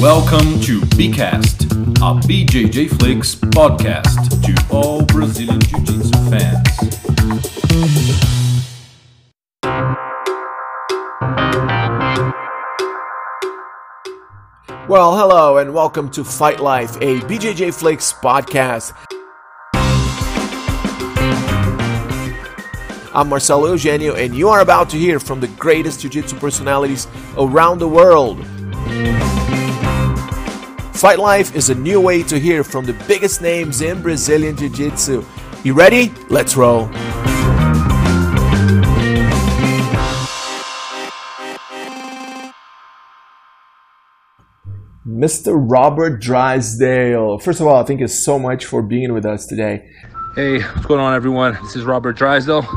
Welcome to BCast, a BJJ Flix podcast to all Brazilian Jiu Jitsu fans. Well, hello and welcome to Fight Life, a BJJ Flix podcast. I'm Marcelo Eugenio, and you are about to hear from the greatest Jiu Jitsu personalities around the world. Fight Life is a new way to hear from the biggest names in Brazilian Jiu Jitsu. You ready? Let's roll. Mr. Robert Drysdale. First of all, thank you so much for being with us today. Hey, what's going on, everyone? This is Robert Drysdale.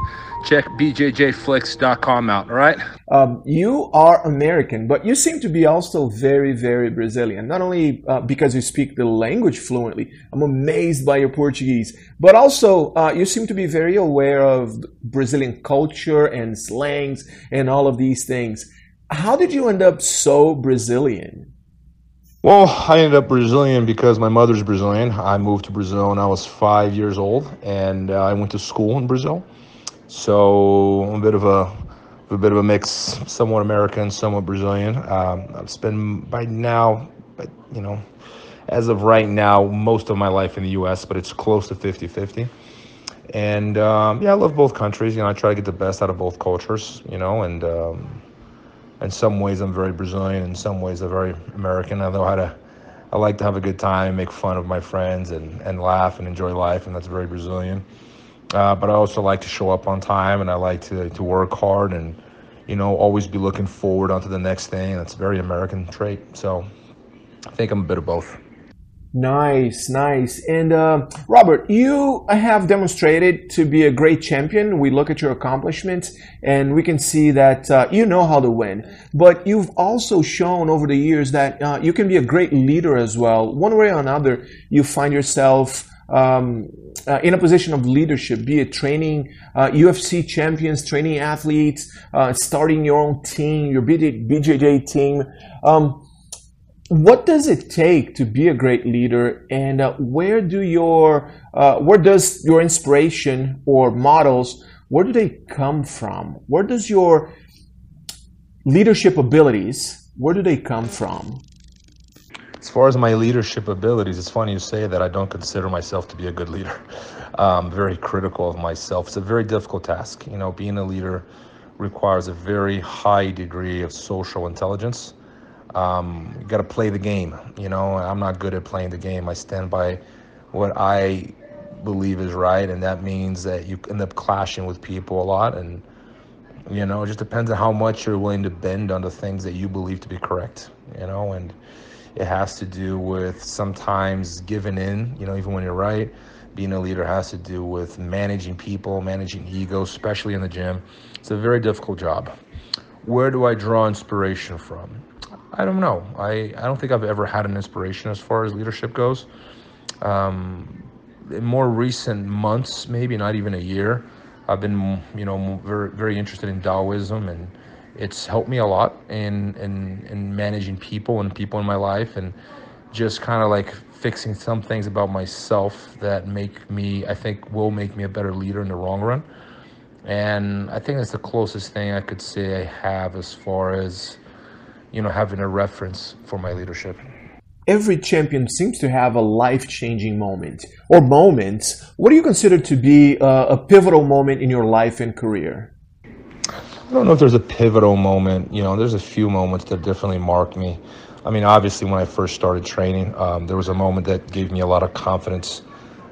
Check bjjflix.com out, all right? Um, you are American, but you seem to be also very, very Brazilian. Not only uh, because you speak the language fluently, I'm amazed by your Portuguese, but also uh, you seem to be very aware of Brazilian culture and slangs and all of these things. How did you end up so Brazilian? Well, I ended up Brazilian because my mother's Brazilian. I moved to Brazil when I was five years old, and uh, I went to school in Brazil. So I'm a bit of a, a bit of a mix, somewhat American, somewhat Brazilian. Um, I've spent by now, but you know, as of right now, most of my life in the U.S., but it's close to 50-50. And um, yeah, I love both countries. You know, I try to get the best out of both cultures. You know, and um, in some ways I'm very Brazilian, in some ways I'm very American. I know how to, I like to have a good time, make fun of my friends, and, and laugh and enjoy life, and that's very Brazilian. Uh, but I also like to show up on time, and I like to, to work hard, and you know always be looking forward onto the next thing. That's a very American trait. So I think I'm a bit of both. Nice, nice. And uh, Robert, you have demonstrated to be a great champion. We look at your accomplishments and we can see that uh, you know how to win. But you've also shown over the years that uh, you can be a great leader as well. One way or another, you find yourself um, uh, in a position of leadership, be it training uh, UFC champions, training athletes, uh, starting your own team, your BJJ team. Um, what does it take to be a great leader? And uh, where do your uh, where does your inspiration or models where do they come from? Where does your leadership abilities where do they come from? As far as my leadership abilities it's funny you say that. I don't consider myself to be a good leader. I'm very critical of myself. It's a very difficult task. You know being a leader requires a very high degree of social intelligence um, you got to play the game. You know, I'm not good at playing the game. I stand by what I believe is right, and that means that you end up clashing with people a lot. And you know, it just depends on how much you're willing to bend on the things that you believe to be correct. You know, and it has to do with sometimes giving in. You know, even when you're right. Being a leader has to do with managing people, managing ego, especially in the gym. It's a very difficult job. Where do I draw inspiration from? I don't know. I, I don't think I've ever had an inspiration as far as leadership goes. Um, in more recent months, maybe not even a year, I've been, you know, very, very interested in Taoism and it's helped me a lot in, in, in managing people and people in my life and just kind of like fixing some things about myself that make me, I think will make me a better leader in the long run. And I think that's the closest thing I could say I have as far as, you know, having a reference for my leadership. Every champion seems to have a life changing moment or moments. What do you consider to be uh, a pivotal moment in your life and career? I don't know if there's a pivotal moment. You know, there's a few moments that definitely marked me. I mean, obviously, when I first started training, um, there was a moment that gave me a lot of confidence.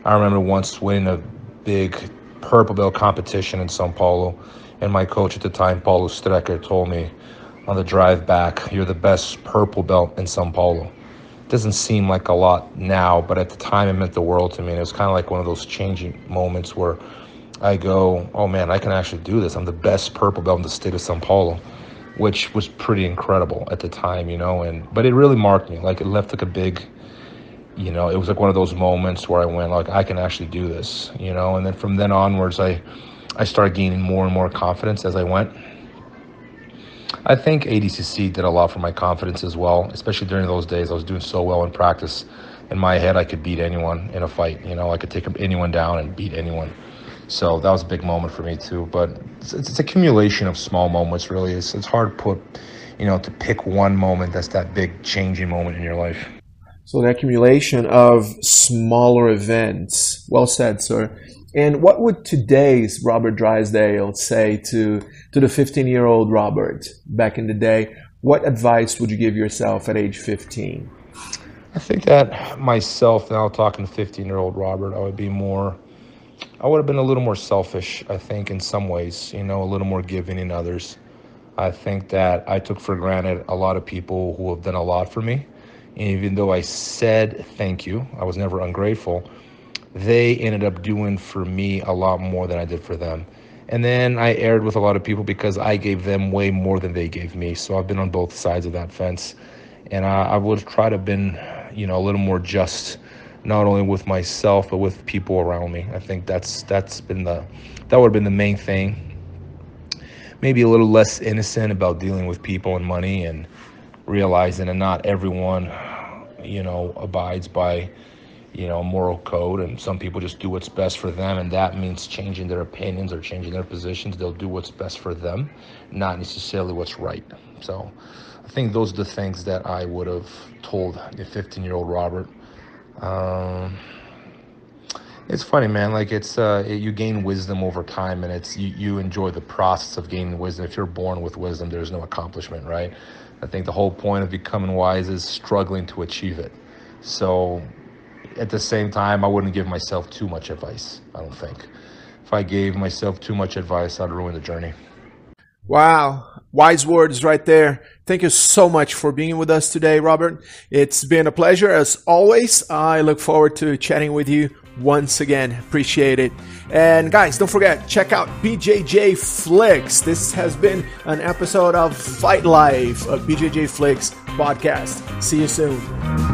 I remember once winning a big purple belt competition in Sao Paulo, and my coach at the time, Paulo Strecker, told me, on the drive back. You're the best purple belt in Sao Paulo. It doesn't seem like a lot now, but at the time it meant the world to me. And it was kind of like one of those changing moments where I go, oh man, I can actually do this. I'm the best purple belt in the state of Sao Paulo, which was pretty incredible at the time, you know. And but it really marked me. Like it left like a big, you know, it was like one of those moments where I went like, I can actually do this, you know. And then from then onwards, I I started gaining more and more confidence as I went. I think ADCC did a lot for my confidence as well, especially during those days. I was doing so well in practice. In my head, I could beat anyone in a fight. You know, I could take anyone down and beat anyone. So that was a big moment for me too. But it's, it's accumulation of small moments. Really, it's it's hard put, you know, to pick one moment that's that big changing moment in your life. So the accumulation of smaller events. Well said, sir. And what would today's Robert Drysdale say to to the 15 year old Robert back in the day? What advice would you give yourself at age 15? I think that myself now talking to 15 year old Robert, I would be more I would have been a little more selfish, I think, in some ways, you know, a little more giving in others. I think that I took for granted a lot of people who have done a lot for me. And even though I said thank you, I was never ungrateful, they ended up doing for me a lot more than I did for them. And then I erred with a lot of people because I gave them way more than they gave me. So I've been on both sides of that fence. And I, I would try to have been, you know, a little more just not only with myself but with people around me. I think that's that's been the that would have been the main thing. Maybe a little less innocent about dealing with people and money and realizing that not everyone, you know, abides by, you know, moral code and some people just do what's best for them and that means changing their opinions or changing their positions. They'll do what's best for them, not necessarily what's right. So I think those are the things that I would have told the 15 year old Robert um, it's funny, man. Like it's uh, it, you gain wisdom over time, and it's you, you enjoy the process of gaining wisdom. If you're born with wisdom, there's no accomplishment, right? I think the whole point of becoming wise is struggling to achieve it. So, at the same time, I wouldn't give myself too much advice. I don't think. If I gave myself too much advice, I'd ruin the journey. Wow. Wise words right there. Thank you so much for being with us today, Robert. It's been a pleasure as always. I look forward to chatting with you once again. Appreciate it. And guys, don't forget, check out BJJ Flix. This has been an episode of Fight Life, a BJJ Flix podcast. See you soon.